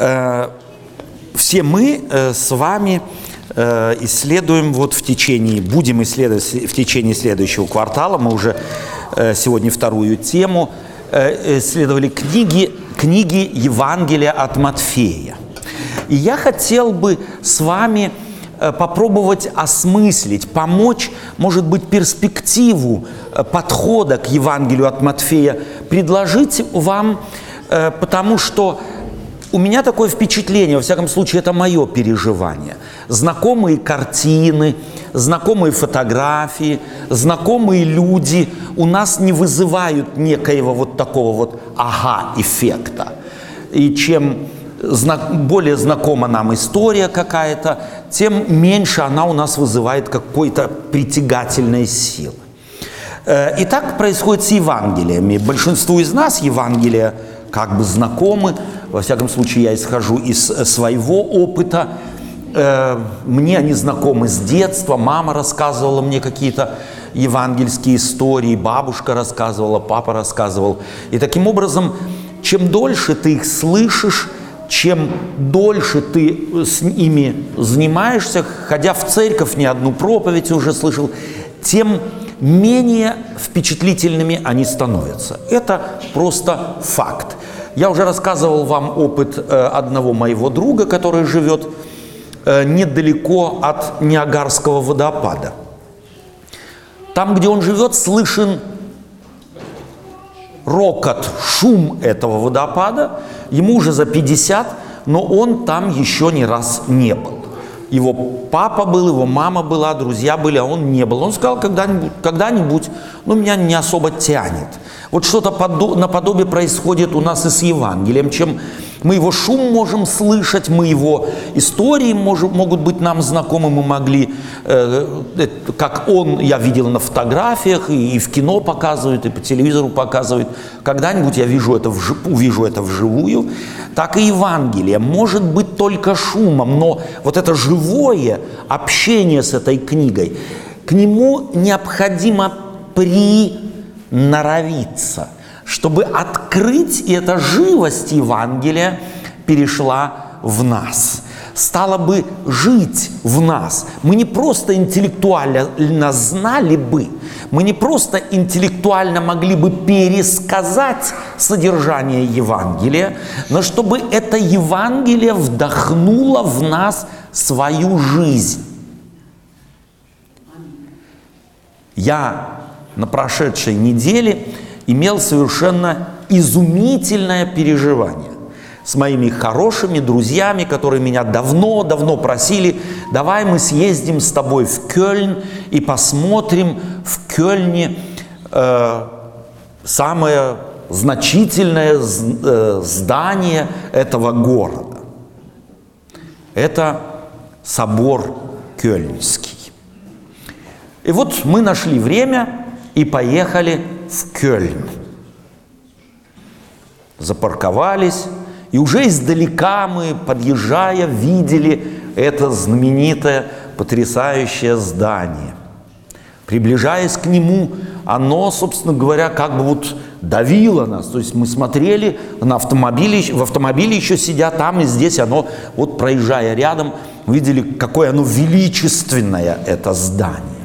Э, все мы э, с вами э, исследуем вот в течение, будем исследовать в течение следующего квартала, мы уже сегодня вторую тему, исследовали книги, книги Евангелия от Матфея. И я хотел бы с вами попробовать осмыслить, помочь, может быть, перспективу подхода к Евангелию от Матфея, предложить вам, потому что у меня такое впечатление, во всяком случае, это мое переживание. Знакомые картины, знакомые фотографии, знакомые люди у нас не вызывают некоего вот такого вот ага-эффекта. И чем более знакома нам история какая-то, тем меньше она у нас вызывает какой-то притягательной силы. Э, и так происходит с Евангелиями. Большинству из нас Евангелия как бы знакомы, во всяком случае, я исхожу из э, своего опыта. Э, мне они знакомы с детства. Мама рассказывала мне какие-то евангельские истории, бабушка рассказывала, папа рассказывал. И таким образом, чем дольше ты их слышишь, чем дольше ты с ними занимаешься, ходя в церковь, не одну проповедь уже слышал, тем менее впечатлительными они становятся. Это просто факт. Я уже рассказывал вам опыт э, одного моего друга, который живет э, недалеко от Ниагарского водопада. Там, где он живет, слышен рокот, шум этого водопада. Ему уже за 50, но он там еще ни раз не был. Его папа был, его мама была, друзья были, а он не был. Он сказал, когда-нибудь, когда-нибудь, ну, меня не особо тянет. Вот что-то наподобие происходит у нас и с Евангелием. Чем мы его шум можем слышать, мы его истории можем, могут быть нам знакомы, мы могли, э, э, как он, я видел на фотографиях, и, и в кино показывают, и по телевизору показывают. Когда-нибудь я вижу это вжи, увижу это вживую. Так и Евангелие может быть только шумом, но вот это живое общение с этой книгой, к нему необходимо при норовиться, чтобы открыть, и эта живость Евангелия перешла в нас, стала бы жить в нас. Мы не просто интеллектуально знали бы, мы не просто интеллектуально могли бы пересказать содержание Евангелия, но чтобы это Евангелие вдохнуло в нас свою жизнь. Я на прошедшей неделе имел совершенно изумительное переживание с моими хорошими друзьями, которые меня давно-давно просили, давай мы съездим с тобой в Кёльн и посмотрим в Кёльне э, самое значительное э, здание этого города. Это собор Кёльнский. И вот мы нашли время, и поехали в Кёльн. Запарковались, и уже издалека мы, подъезжая, видели это знаменитое, потрясающее здание. Приближаясь к нему, оно, собственно говоря, как бы вот давило нас. То есть мы смотрели на автомобиле, в автомобиле еще сидя там и здесь, оно, вот проезжая рядом, видели, какое оно величественное, это здание.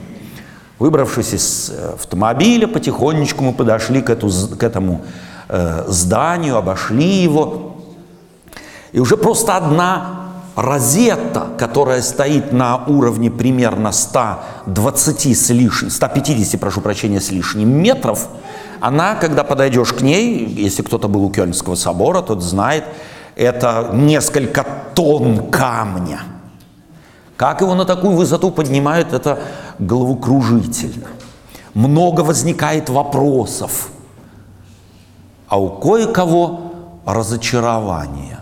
Выбравшись из э, автомобиля, потихонечку мы подошли к, эту, к этому э, зданию, обошли его. И уже просто одна розетта, которая стоит на уровне примерно 120 с лишним, 150, прошу прощения, с лишним метров, она, когда подойдешь к ней, если кто-то был у Кёльнского собора, тот знает, это несколько тонн камня – как его на такую высоту поднимают, это головокружительно. Много возникает вопросов. А у кое-кого разочарование.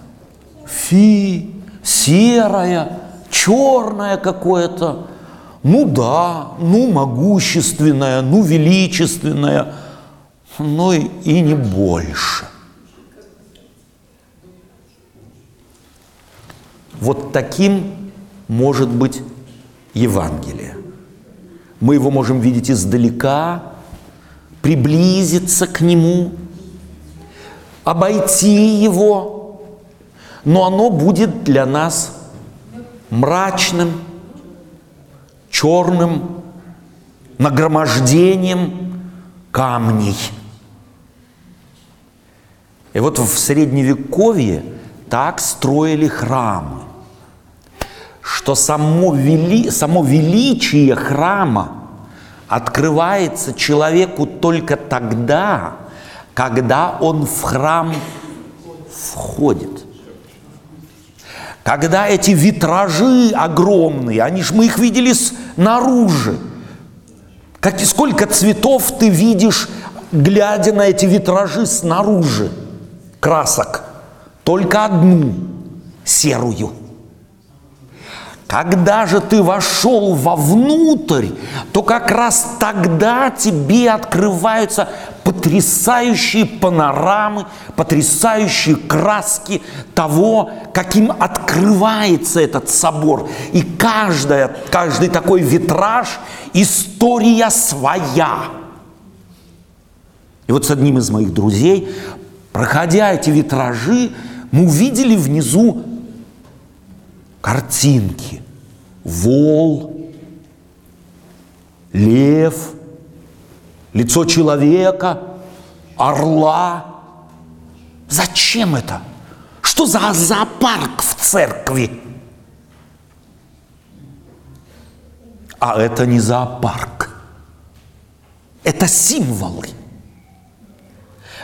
Фи, серое, черное какое-то. Ну да, ну могущественное, ну величественное, но и, не больше. Вот таким может быть Евангелие. Мы его можем видеть издалека, приблизиться к нему, обойти его, но оно будет для нас мрачным, черным, нагромождением камней. И вот в Средневековье так строили храмы, что само, вели, само величие храма открывается человеку только тогда, когда он в храм входит. Когда эти витражи огромные, они ж мы их видели снаружи. Как, сколько цветов ты видишь, глядя на эти витражи снаружи, красок. Только одну, серую. Когда же ты вошел вовнутрь, то как раз тогда тебе открываются потрясающие панорамы, потрясающие краски того, каким открывается этот собор. И каждая, каждый такой витраж – история своя. И вот с одним из моих друзей, проходя эти витражи, мы увидели внизу картинки. Вол, лев – лицо человека, орла. Зачем это? Что за зоопарк в церкви? А это не зоопарк. Это символы.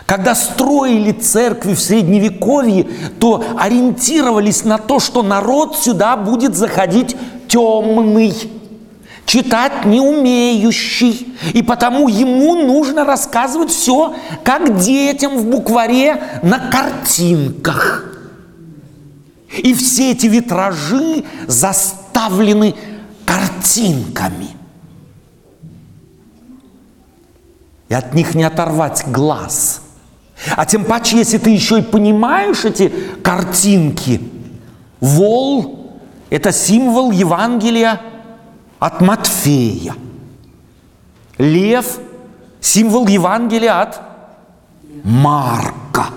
Когда строили церкви в Средневековье, то ориентировались на то, что народ сюда будет заходить темный читать не умеющий, и потому ему нужно рассказывать все, как детям в букваре на картинках. И все эти витражи заставлены картинками. И от них не оторвать глаз. А тем паче, если ты еще и понимаешь эти картинки, вол – это символ Евангелия – от Матфея. Лев – символ Евангелия от Марка.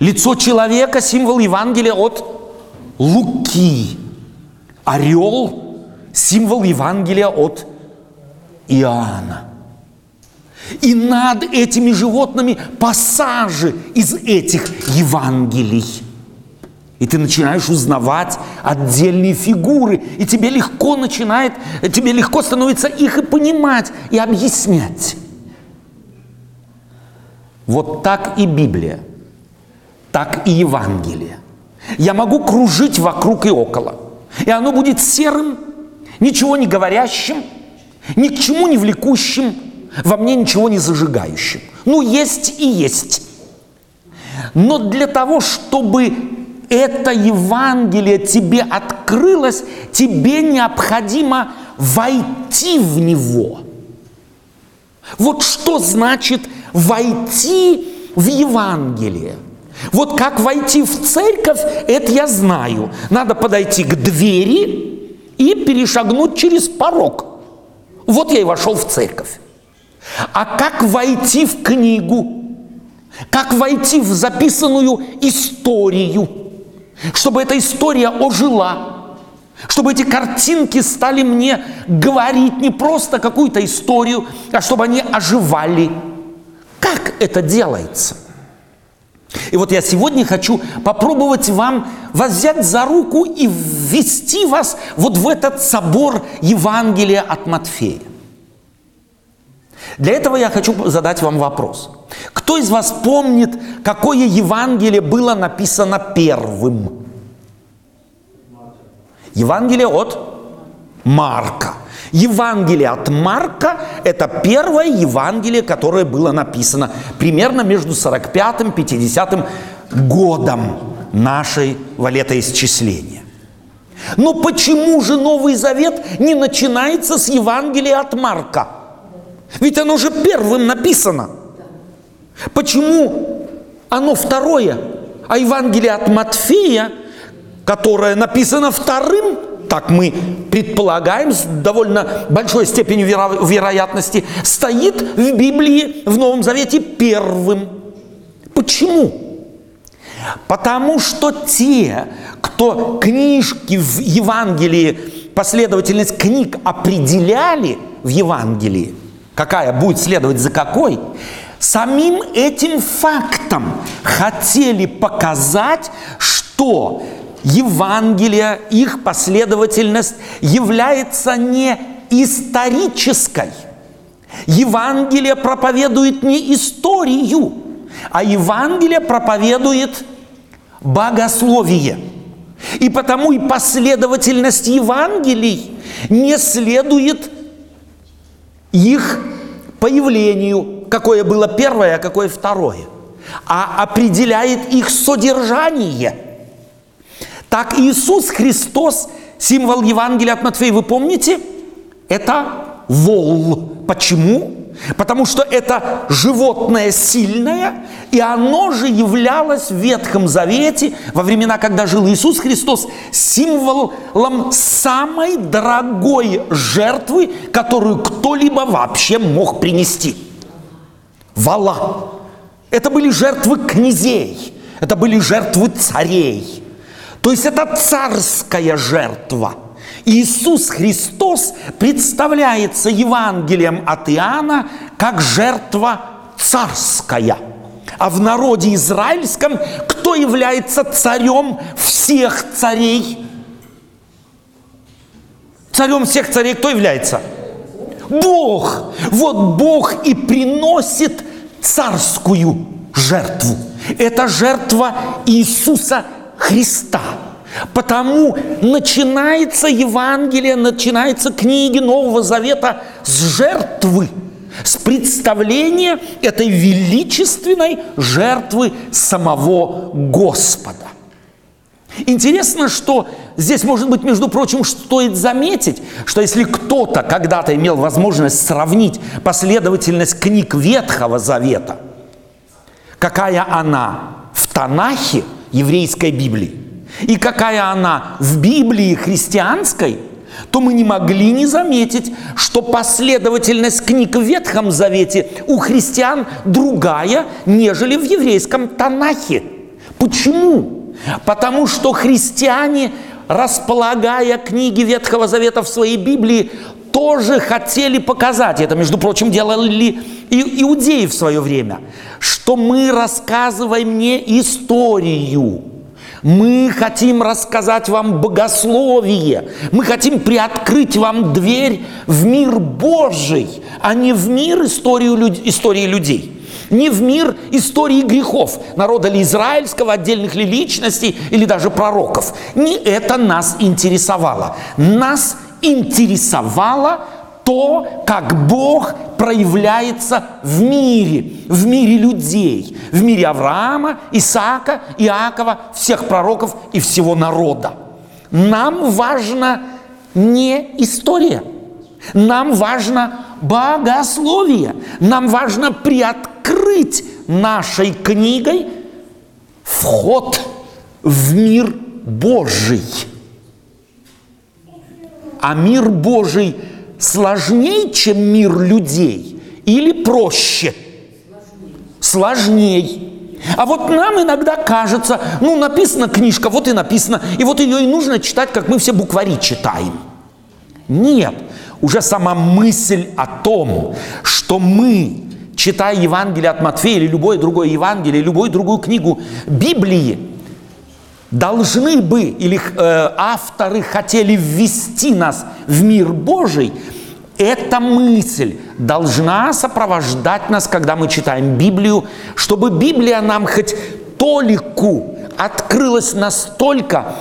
Лицо человека – символ Евангелия от Луки. Орел – символ Евангелия от Иоанна. И над этими животными пассажи из этих Евангелий – и ты начинаешь узнавать отдельные фигуры, и тебе легко начинает, тебе легко становится их и понимать, и объяснять. Вот так и Библия, так и Евангелие. Я могу кружить вокруг и около, и оно будет серым, ничего не говорящим, ни к чему не влекущим, во мне ничего не зажигающим. Ну, есть и есть. Но для того, чтобы это Евангелие тебе открылось, тебе необходимо войти в него. Вот что значит войти в Евангелие. Вот как войти в церковь, это я знаю. Надо подойти к двери и перешагнуть через порог. Вот я и вошел в церковь. А как войти в книгу? Как войти в записанную историю? чтобы эта история ожила, чтобы эти картинки стали мне говорить не просто какую-то историю, а чтобы они оживали. Как это делается? И вот я сегодня хочу попробовать вам взять за руку и ввести вас вот в этот собор Евангелия от Матфея. Для этого я хочу задать вам вопрос. Кто из вас помнит, какое Евангелие было написано первым? Евангелие от Марка. Евангелие от Марка – это первое Евангелие, которое было написано примерно между 45-м и 50 годом нашей валетоисчисления. Но почему же Новый Завет не начинается с Евангелия от Марка? Ведь оно же первым написано. Почему оно второе, а Евангелие от Матфея, которое написано вторым, так мы предполагаем с довольно большой степенью веро- вероятности, стоит в Библии в Новом Завете первым. Почему? Потому что те, кто книжки в Евангелии, последовательность книг определяли в Евангелии, какая будет следовать за какой, самим этим фактом хотели показать, что Евангелие, их последовательность является не исторической. Евангелие проповедует не историю, а Евангелие проповедует богословие. И потому и последовательность Евангелий не следует их появлению, какое было первое, а какое второе, а определяет их содержание. Так Иисус Христос, символ Евангелия от Матфея, вы помните? Это вол. Почему? Потому что это животное сильное, и оно же являлось в Ветхом Завете, во времена, когда жил Иисус Христос, символом самой дорогой жертвы, которую кто-либо вообще мог принести. Вала. Это были жертвы князей, это были жертвы царей. То есть это царская жертва – Иисус Христос представляется Евангелием от Иоанна как жертва царская. А в народе израильском кто является царем всех царей? Царем всех царей кто является? Бог. Вот Бог и приносит царскую жертву. Это жертва Иисуса Христа. Потому начинается Евангелие, начинается книги Нового Завета с жертвы, с представления этой величественной жертвы самого Господа. Интересно, что здесь, может быть, между прочим, стоит заметить, что если кто-то когда-то имел возможность сравнить последовательность книг Ветхого Завета, какая она в Танахе еврейской Библии, и какая она в Библии христианской, то мы не могли не заметить, что последовательность книг в Ветхом Завете у христиан другая, нежели в еврейском Танахе. Почему? Потому что христиане, располагая книги Ветхого Завета в своей Библии, тоже хотели показать, это, между прочим, делали и иудеи в свое время, что мы рассказываем не историю, мы хотим рассказать вам богословие. Мы хотим приоткрыть вам дверь в мир Божий, а не в мир историю, истории людей не в мир истории грехов народа ли израильского, отдельных ли личностей или даже пророков. Не это нас интересовало. Нас интересовало то, как Бог проявляется в мире, в мире людей, в мире Авраама, Исаака, Иакова, всех пророков и всего народа. Нам важна не история, нам важно богословие, нам важно приоткрыть нашей книгой вход в мир Божий. А мир Божий – сложнее, чем мир людей, или проще? Сложней. А вот нам иногда кажется, ну, написана книжка, вот и написано, и вот ее и нужно читать, как мы все буквари читаем. Нет, уже сама мысль о том, что мы, читая Евангелие от Матфея или любое другое Евангелие, любую другую книгу Библии, должны бы, или э, авторы хотели ввести нас в мир Божий, эта мысль должна сопровождать нас, когда мы читаем Библию, чтобы Библия нам хоть толику открылась настолько,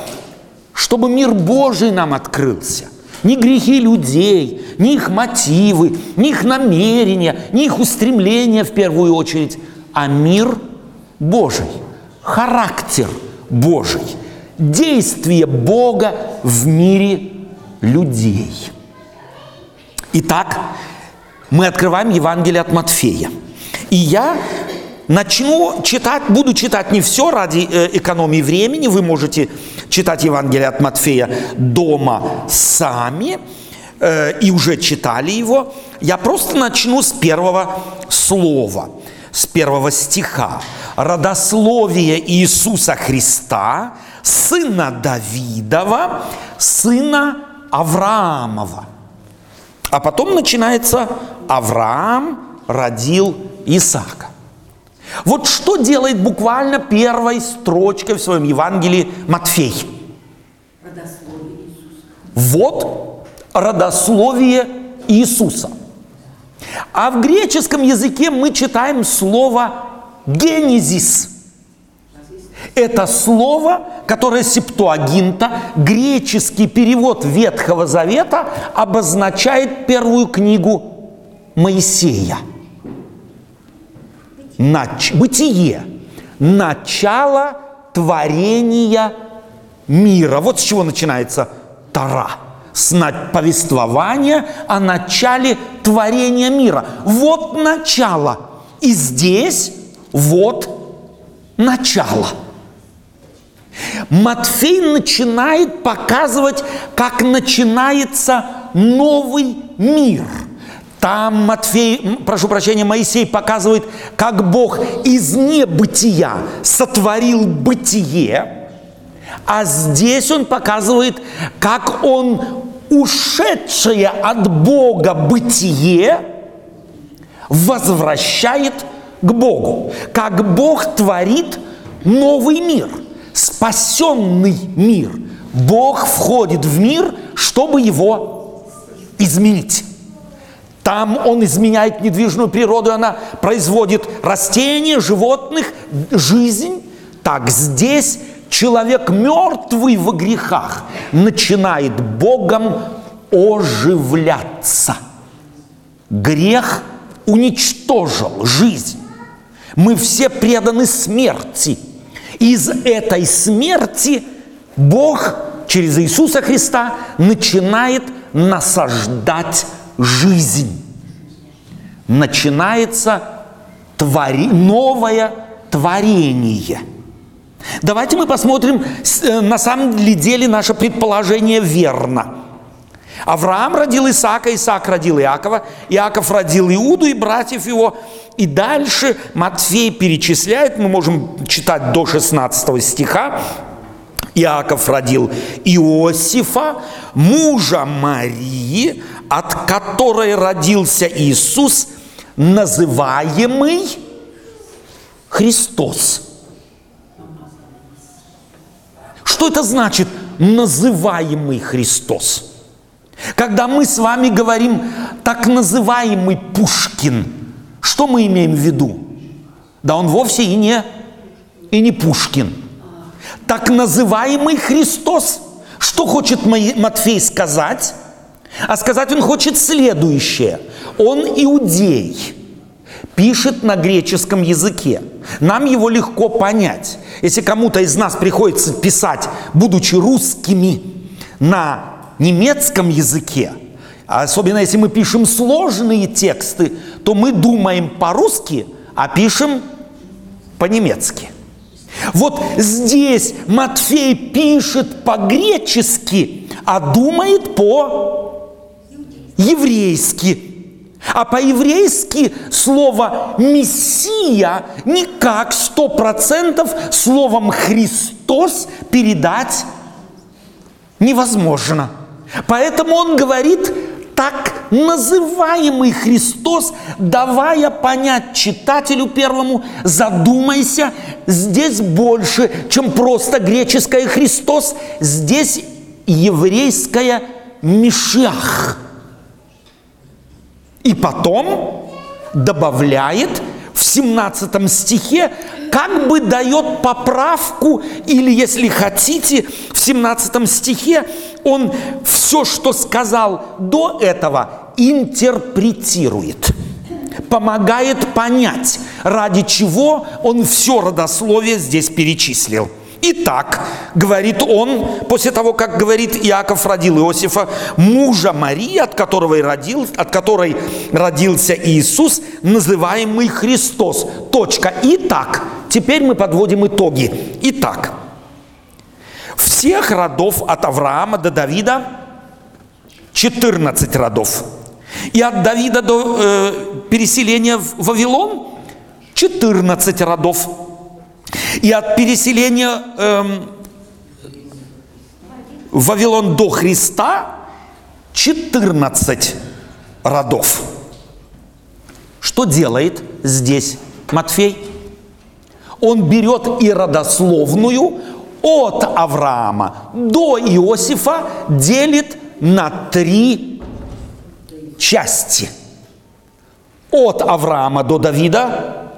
чтобы мир Божий нам открылся. Ни грехи людей, ни их мотивы, ни их намерения, ни их устремления в первую очередь, а мир Божий, характер Божий, действие Бога в мире людей – Итак, мы открываем Евангелие от Матфея. И я начну читать, буду читать не все ради э, экономии времени, вы можете читать Евангелие от Матфея дома сами, э, и уже читали его. Я просто начну с первого слова. С первого стиха. Родословие Иисуса Христа, сына Давидова, сына Авраамова. А потом начинается Авраам родил Исаака. Вот что делает буквально первой строчкой в своем Евангелии Матфей. Вот родословие Иисуса. А в греческом языке мы читаем слово «генезис». Это слово, которое септуагинта, греческий перевод Ветхого Завета, обозначает первую книгу Моисея. Нач... Бытие. Начало творения мира. Вот с чего начинается Тара. С повествования о начале творения мира. Вот начало. И здесь вот начало. Матфей начинает показывать, как начинается новый мир. Там Матфей, прошу прощения, Моисей показывает, как Бог из небытия сотворил бытие, а здесь он показывает, как он ушедшее от Бога бытие возвращает к Богу, как Бог творит новый мир – спасенный мир. Бог входит в мир, чтобы его изменить. Там он изменяет недвижную природу, она производит растения, животных, жизнь. Так здесь человек мертвый в грехах начинает Богом оживляться. Грех уничтожил жизнь. Мы все преданы смерти – из этой смерти Бог через Иисуса Христа начинает насаждать жизнь. Начинается твори, новое творение. Давайте мы посмотрим, э, на самом деле наше предположение верно. Авраам родил Исаака, Исаак родил Иакова, Иаков родил Иуду и братьев его. И дальше Матфей перечисляет, мы можем читать до 16 стиха, Иаков родил Иосифа, мужа Марии, от которой родился Иисус, называемый Христос. Что это значит называемый Христос? Когда мы с вами говорим так называемый Пушкин, что мы имеем в виду? Да он вовсе и не, и не Пушкин. Так называемый Христос. Что хочет Матфей сказать? А сказать он хочет следующее. Он иудей, пишет на греческом языке. Нам его легко понять. Если кому-то из нас приходится писать, будучи русскими, на немецком языке, особенно если мы пишем сложные тексты, то мы думаем по-русски, а пишем по-немецки. Вот здесь Матфей пишет по-гречески, а думает по-еврейски. А по-еврейски слово «мессия» никак сто процентов словом «Христос» передать невозможно – Поэтому он говорит так называемый Христос, давая понять читателю первому, задумайся, здесь больше, чем просто греческое Христос, здесь еврейское Мишах. И потом добавляет в 17 стихе как бы дает поправку, или, если хотите, в 17 стихе он все, что сказал до этого, интерпретирует помогает понять, ради чего он все родословие здесь перечислил. Итак, говорит он, после того, как говорит Иаков родил Иосифа, мужа Марии, от которого и родил, от которой родился Иисус, называемый Христос. Точка. Итак, теперь мы подводим итоги. Итак, всех родов от Авраама до Давида 14 родов. И от Давида до э, переселения в Вавилон 14 родов. И от переселения эм, в Вавилон до Христа 14 родов. Что делает здесь Матфей? Он берет и родословную от Авраама до Иосифа делит на три части. От Авраама до Давида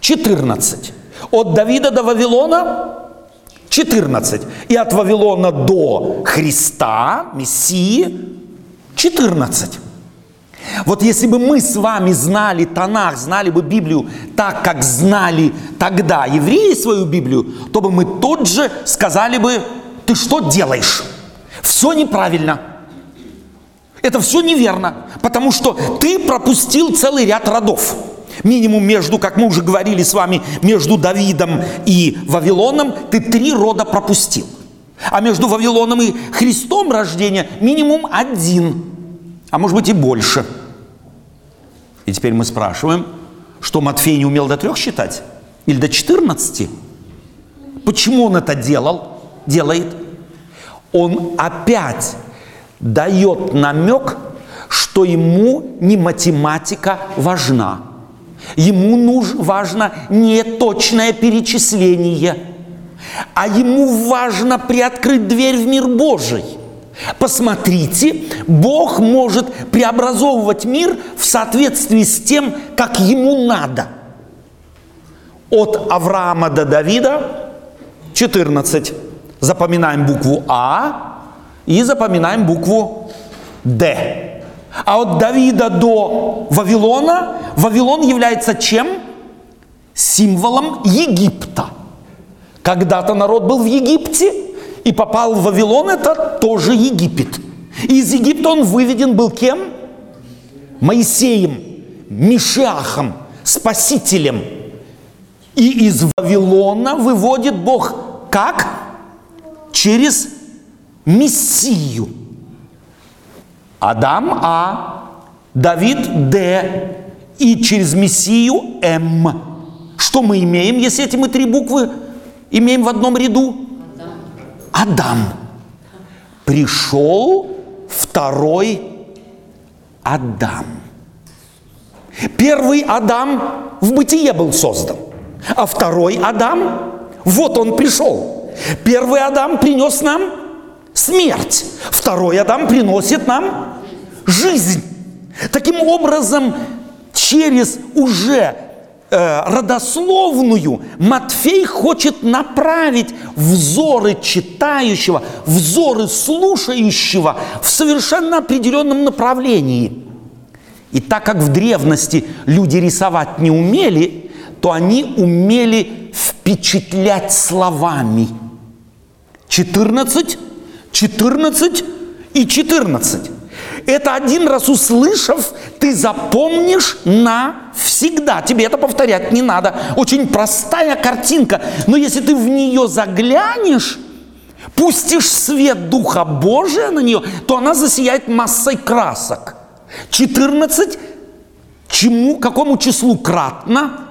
14. От Давида до Вавилона 14. И от Вавилона до Христа, Мессии, 14. Вот если бы мы с вами знали Танах, знали бы Библию так, как знали тогда евреи свою Библию, то бы мы тот же сказали бы, ты что делаешь? Все неправильно. Это все неверно, потому что ты пропустил целый ряд родов. Минимум между, как мы уже говорили с вами, между Давидом и Вавилоном ты три рода пропустил. А между Вавилоном и Христом рождения минимум один, а может быть и больше. И теперь мы спрашиваем, что Матфей не умел до трех считать? Или до 14? Почему он это делал, делает? Он опять дает намек, что ему не математика важна. Ему нуж, важно не точное перечисление, а ему важно приоткрыть дверь в мир Божий. Посмотрите, Бог может преобразовывать мир в соответствии с тем, как ему надо. От Авраама до Давида 14. Запоминаем букву А и запоминаем букву Д. А от Давида до Вавилона, Вавилон является чем? Символом Египта. Когда-то народ был в Египте и попал в Вавилон, это тоже Египет. Из Египта он выведен был кем? Моисеем, Мишахом, Спасителем. И из Вавилона выводит Бог как? Через Мессию – Адам А, Давид Д и через Мессию М. Что мы имеем, если эти мы три буквы имеем в одном ряду? Адам. Пришел второй Адам. Первый Адам в бытие был создан, а второй Адам, вот он пришел. Первый Адам принес нам смерть. Второй Адам приносит нам жизнь. Таким образом, через уже э, родословную Матфей хочет направить взоры читающего, взоры слушающего в совершенно определенном направлении. И так как в древности люди рисовать не умели, то они умели впечатлять словами. 14 14 и 14. Это один раз услышав, ты запомнишь навсегда. Тебе это повторять не надо. Очень простая картинка. Но если ты в нее заглянешь, пустишь свет Духа Божия на нее, то она засияет массой красок. 14 чему, какому числу кратно?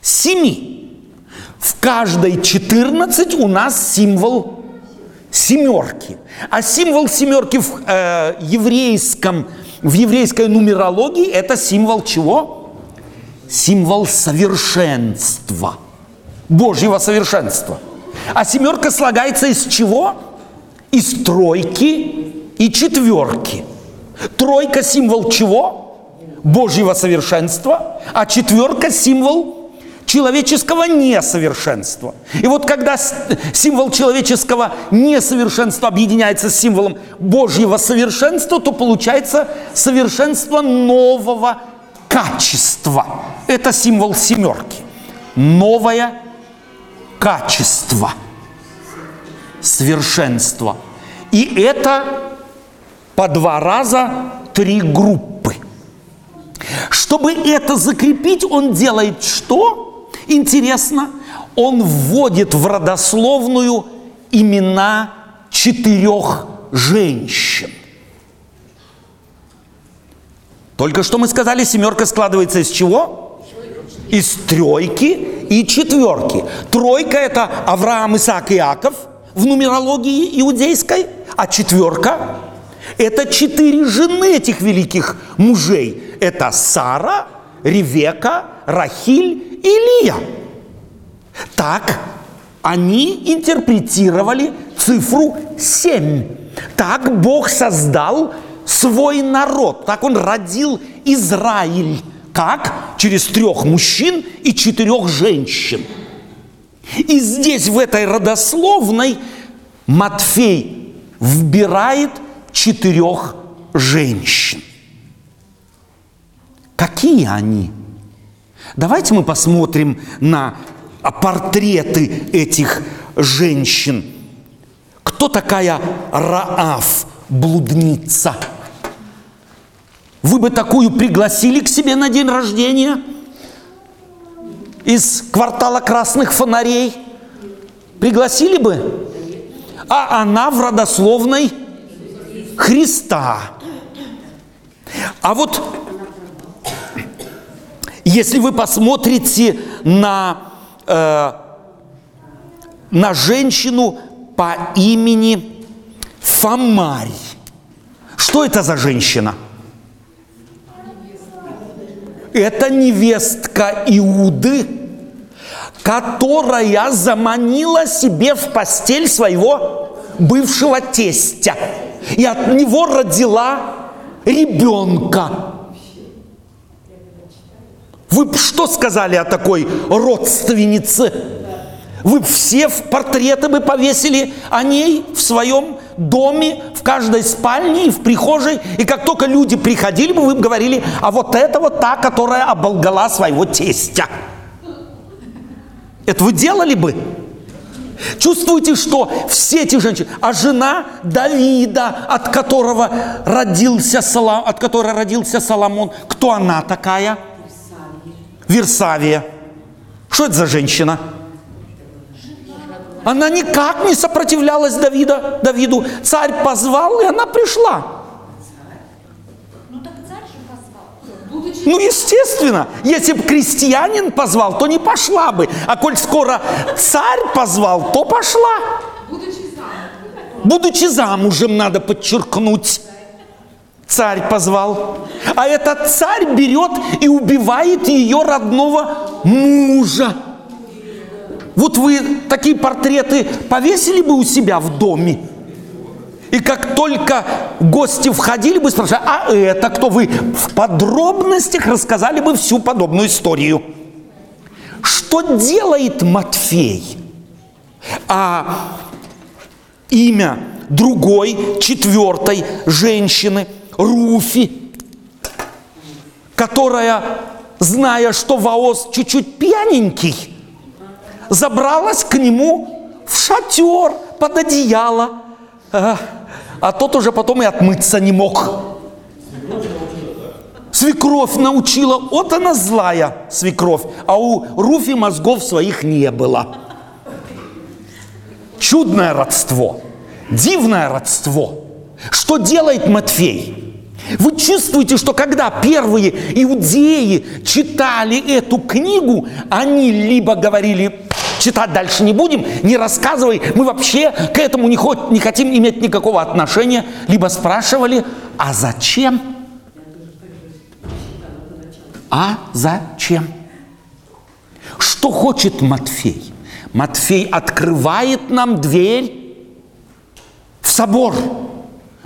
Семи. В каждой 14 у нас символ семерки. А символ семерки в э, еврейском, в еврейской нумерологии это символ чего? Символ совершенства. Божьего совершенства. А семерка слагается из чего? Из тройки и четверки. Тройка символ чего? Божьего совершенства, а четверка символ человеческого несовершенства. И вот когда символ человеческого несовершенства объединяется с символом Божьего совершенства, то получается совершенство нового качества. Это символ семерки. Новое качество. Совершенство. И это по два раза три группы. Чтобы это закрепить, он делает что? Интересно, он вводит в родословную имена четырех женщин. Только что мы сказали, семерка складывается из чего? из тройки и четверки. Тройка – это Авраам, Исаак и Иаков в нумерологии иудейской, а четверка – это четыре жены этих великих мужей. Это Сара, Ревека, Рахиль и Лия. Так они интерпретировали цифру 7. Так Бог создал свой народ. Так он родил Израиль. Как? Через трех мужчин и четырех женщин. И здесь, в этой родословной, Матфей вбирает четырех женщин. Какие они? Давайте мы посмотрим на портреты этих женщин. Кто такая Раав, блудница? Вы бы такую пригласили к себе на день рождения из квартала красных фонарей? Пригласили бы? А она в родословной Христа. А вот если вы посмотрите на, э, на женщину по имени Фомарь, что это за женщина? Это невестка Иуды, которая заманила себе в постель своего бывшего тестя. И от него родила ребенка. Вы б что сказали о такой родственнице? Вы все в портреты бы повесили о ней в своем доме, в каждой спальне и в прихожей. И как только люди приходили бы, вы бы говорили, а вот это вот та, которая оболгала своего тестя. Это вы делали бы? Чувствуете, что все эти женщины, а жена Давида, от которого родился, Солом, от которой родился Соломон, кто она такая? Версавия. Что это за женщина? Она никак не сопротивлялась Давида, Давиду. Царь позвал, и она пришла. Ну, естественно, если бы крестьянин позвал, то не пошла бы. А коль скоро царь позвал, то пошла. Будучи замужем, надо подчеркнуть. Царь позвал. А этот царь берет и убивает ее родного мужа. Вот вы такие портреты повесили бы у себя в доме? И как только гости входили бы, спрашивали, а это кто вы? В подробностях рассказали бы всю подобную историю. Что делает Матфей? А имя другой, четвертой женщины, Руфи, которая, зная, что Ваос чуть-чуть пьяненький, забралась к нему в шатер под одеяло. А, а тот уже потом и отмыться не мог. Свекровь научила, вот она злая свекровь, а у Руфи мозгов своих не было. Чудное родство, дивное родство. Что делает Матфей? Вы чувствуете, что когда первые иудеи читали эту книгу, они либо говорили, читать дальше не будем, не рассказывай, мы вообще к этому не, хот, не хотим иметь никакого отношения, либо спрашивали, а зачем? А зачем? Что хочет Матфей? Матфей открывает нам дверь в собор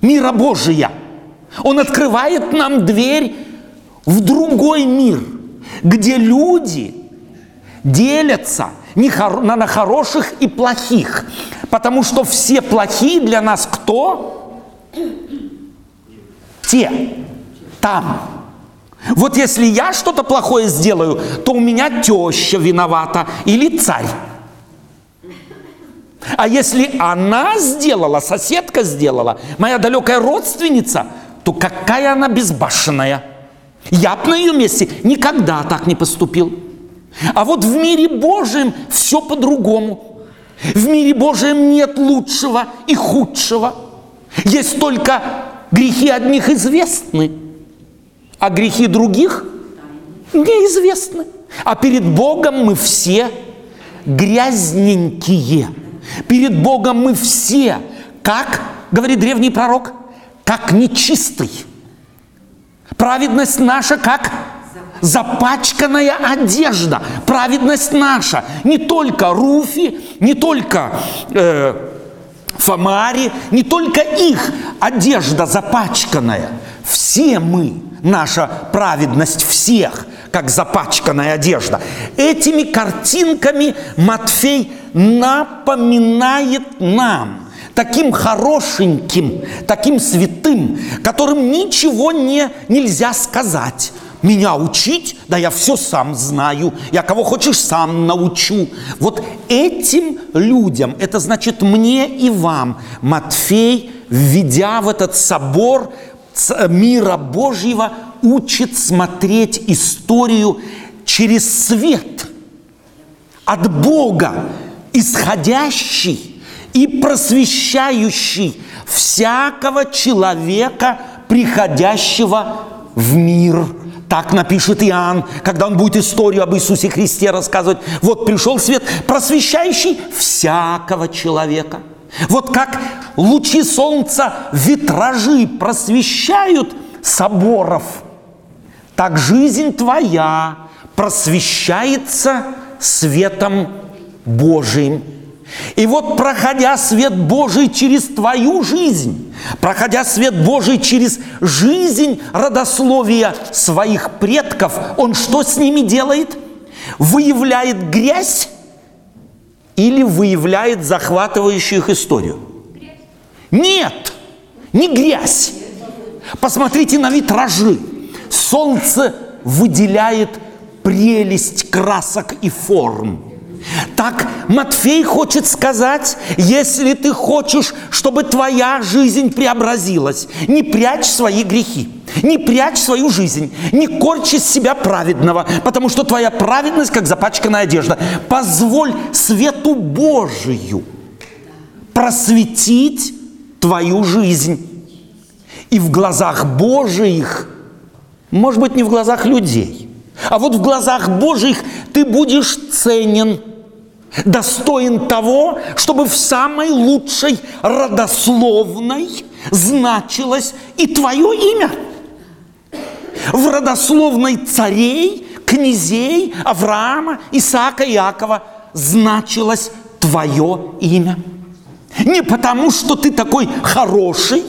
мира Божия. Он открывает нам дверь в другой мир, где люди делятся – на хороших и плохих. Потому что все плохие для нас кто? Те. Там. Вот если я что-то плохое сделаю, то у меня теща виновата или царь. А если она сделала, соседка сделала, моя далекая родственница, то какая она безбашенная. Я бы на ее месте никогда так не поступил. А вот в мире Божьем все по-другому. В мире Божьем нет лучшего и худшего. Есть только грехи одних известны, а грехи других неизвестны. А перед Богом мы все грязненькие. Перед Богом мы все, как, говорит древний пророк, как нечистый. Праведность наша как запачканная одежда. Праведность наша. Не только Руфи, не только э, Фомари, не только их одежда запачканная. Все мы, наша праведность всех, как запачканная одежда. Этими картинками Матфей напоминает нам – таким хорошеньким, таким святым, которым ничего не, нельзя сказать. Меня учить? Да я все сам знаю. Я кого хочешь сам научу. Вот этим людям, это значит мне и вам, Матфей, введя в этот собор мира Божьего, учит смотреть историю через свет от Бога, исходящий и просвещающий всякого человека, приходящего в мир. Так напишет Иоанн, когда он будет историю об Иисусе Христе рассказывать. Вот пришел свет, просвещающий всякого человека. Вот как лучи солнца, витражи просвещают соборов, так жизнь твоя просвещается светом Божиим. И вот проходя свет Божий через твою жизнь, проходя свет Божий через жизнь родословия своих предков, он что с ними делает? Выявляет грязь или выявляет захватывающую их историю? Нет, не грязь. Посмотрите на витражи. Солнце выделяет прелесть красок и форм. Так Матфей хочет сказать, если ты хочешь, чтобы твоя жизнь преобразилась, не прячь свои грехи, не прячь свою жизнь, не корчи из себя праведного, потому что твоя праведность, как запачканная одежда. Позволь свету Божию просветить твою жизнь. И в глазах Божиих, может быть, не в глазах людей, а вот в глазах Божьих ты будешь ценен – достоин того, чтобы в самой лучшей родословной значилось и твое имя. В родословной царей, князей Авраама, Исаака, Иакова значилось твое имя. Не потому, что ты такой хороший,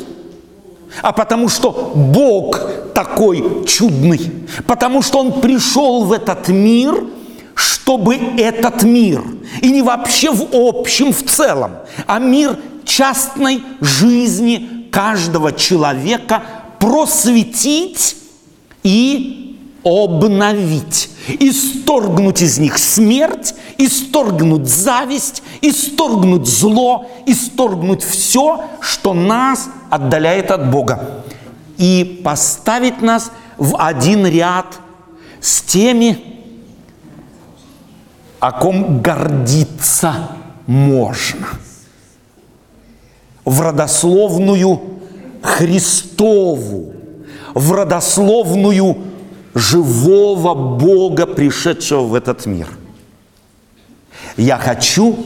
а потому что Бог такой чудный, потому что Он пришел в этот мир – чтобы этот мир, и не вообще в общем, в целом, а мир частной жизни каждого человека просветить и обновить, исторгнуть из них смерть, исторгнуть зависть, исторгнуть зло, исторгнуть все, что нас отдаляет от Бога, и поставить нас в один ряд с теми, о ком гордиться можно. В родословную Христову, в родословную живого Бога, пришедшего в этот мир. Я хочу,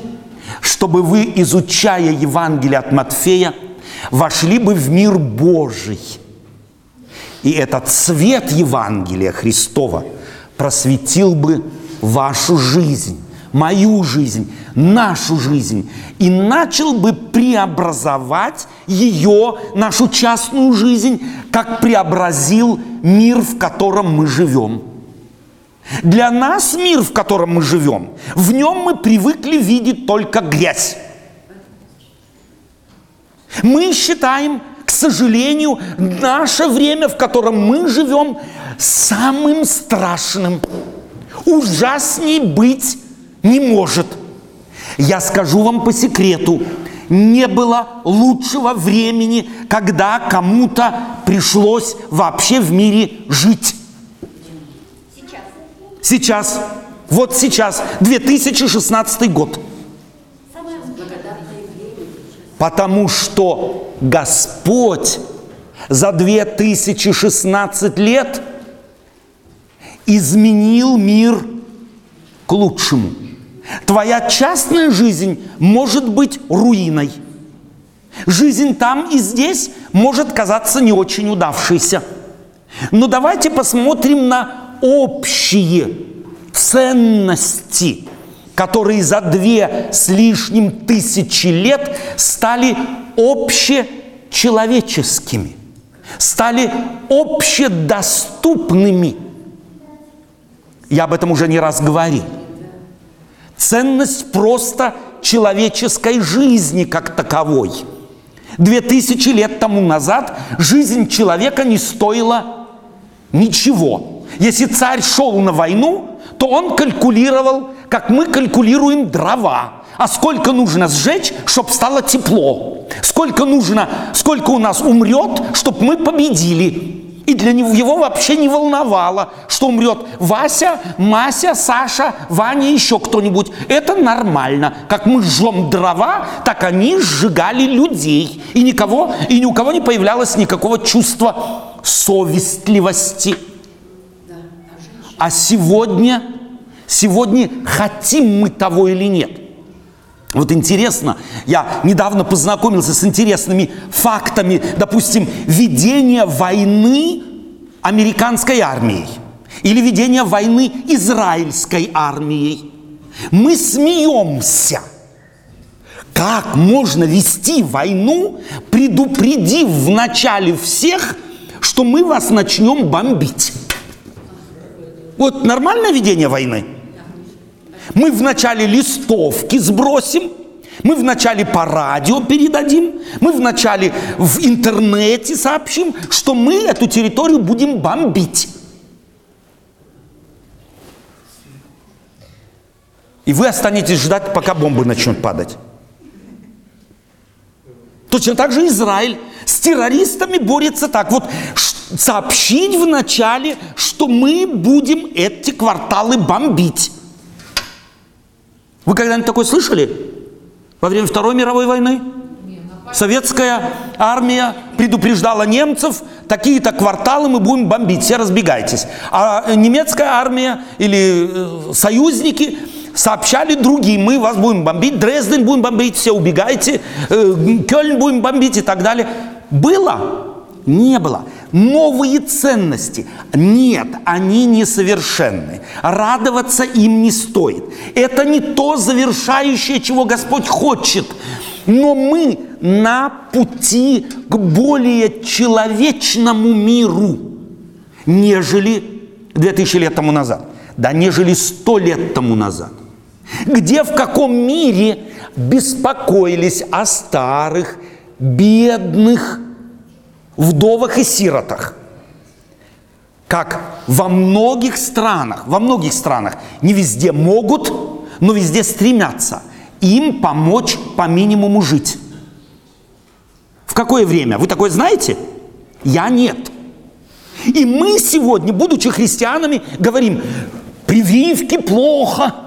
чтобы вы, изучая Евангелие от Матфея, вошли бы в мир Божий. И этот свет Евангелия Христова просветил бы вашу жизнь, мою жизнь, нашу жизнь, и начал бы преобразовать ее, нашу частную жизнь, как преобразил мир, в котором мы живем. Для нас мир, в котором мы живем, в нем мы привыкли видеть только грязь. Мы считаем, к сожалению, наше время, в котором мы живем, самым страшным – ужасней быть не может. Я скажу вам по секрету, не было лучшего времени, когда кому-то пришлось вообще в мире жить. Сейчас. Сейчас. Вот сейчас, 2016 год. Потому что Господь за 2016 лет изменил мир к лучшему. Твоя частная жизнь может быть руиной. Жизнь там и здесь может казаться не очень удавшейся. Но давайте посмотрим на общие ценности, которые за две с лишним тысячи лет стали общечеловеческими, стали общедоступными. Я об этом уже не раз говорил. Ценность просто человеческой жизни как таковой. Две тысячи лет тому назад жизнь человека не стоила ничего. Если царь шел на войну, то он калькулировал, как мы калькулируем дрова. А сколько нужно сжечь, чтобы стало тепло? Сколько нужно, сколько у нас умрет, чтобы мы победили? И для него его вообще не волновало, что умрет Вася, Мася, Саша, Ваня, еще кто-нибудь. Это нормально. Как мы жжем дрова, так они сжигали людей. И никого, и ни у кого не появлялось никакого чувства совестливости. А сегодня, сегодня хотим мы того или нет. Вот интересно, я недавно познакомился с интересными фактами, допустим, ведения войны американской армией или ведения войны израильской армией. Мы смеемся. Как можно вести войну, предупредив вначале всех, что мы вас начнем бомбить? Вот нормальное ведение войны? Мы вначале листовки сбросим, мы вначале по радио передадим, мы вначале в интернете сообщим, что мы эту территорию будем бомбить. И вы останетесь ждать, пока бомбы начнут падать. Точно так же Израиль с террористами борется так. Вот сообщить вначале, что мы будем эти кварталы бомбить. Вы когда-нибудь такое слышали? Во время Второй мировой войны? Советская армия предупреждала немцев, такие-то кварталы мы будем бомбить, все разбегайтесь. А немецкая армия или э, союзники сообщали другим, мы вас будем бомбить, Дрезден будем бомбить, все убегайте, э, Кёльн будем бомбить и так далее. Было? Не было новые ценности. Нет, они несовершенны. Радоваться им не стоит. Это не то завершающее, чего Господь хочет. Но мы на пути к более человечному миру, нежели 2000 лет тому назад. Да, нежели 100 лет тому назад. Где в каком мире беспокоились о старых, бедных, вдовах и сиротах. Как во многих странах, во многих странах, не везде могут, но везде стремятся им помочь по минимуму жить. В какое время? Вы такое знаете? Я нет. И мы сегодня, будучи христианами, говорим, прививки плохо –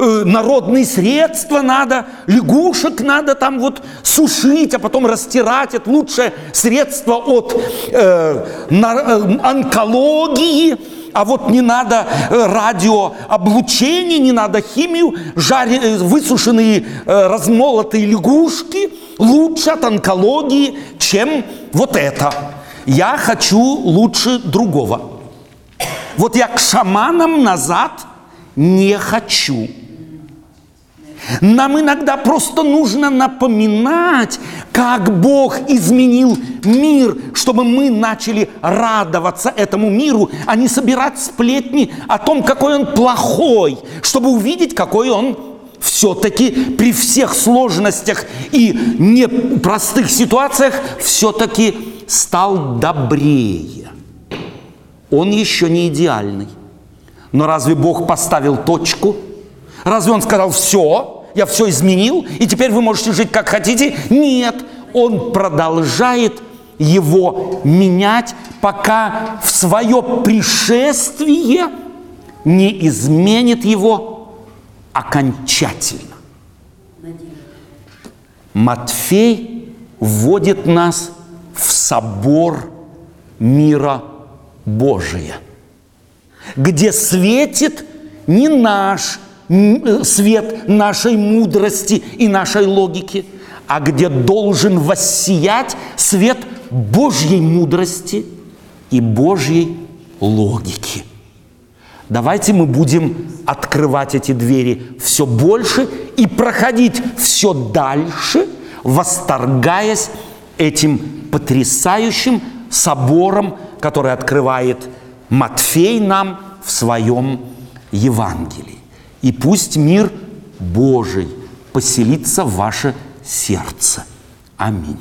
Э, народные средства надо, лягушек надо там вот сушить, а потом растирать. Это лучшее средство от э, на, э, онкологии. А вот не надо э, радиооблучение, не надо химию, жаре, э, высушенные размолотые лягушки лучше от онкологии, чем вот это. Я хочу лучше другого. Вот я к шаманам назад не хочу. Нам иногда просто нужно напоминать, как Бог изменил мир, чтобы мы начали радоваться этому миру, а не собирать сплетни о том, какой он плохой, чтобы увидеть, какой он все-таки при всех сложностях и непростых ситуациях все-таки стал добрее. Он еще не идеальный. Но разве Бог поставил точку? Разве Он сказал все? я все изменил, и теперь вы можете жить как хотите. Нет, он продолжает его менять, пока в свое пришествие не изменит его окончательно. Матфей вводит нас в собор мира Божия, где светит не наш свет нашей мудрости и нашей логики, а где должен воссиять свет Божьей мудрости и Божьей логики. Давайте мы будем открывать эти двери все больше и проходить все дальше, восторгаясь этим потрясающим собором, который открывает Матфей нам в своем Евангелии. И пусть мир Божий поселится в ваше сердце. Аминь.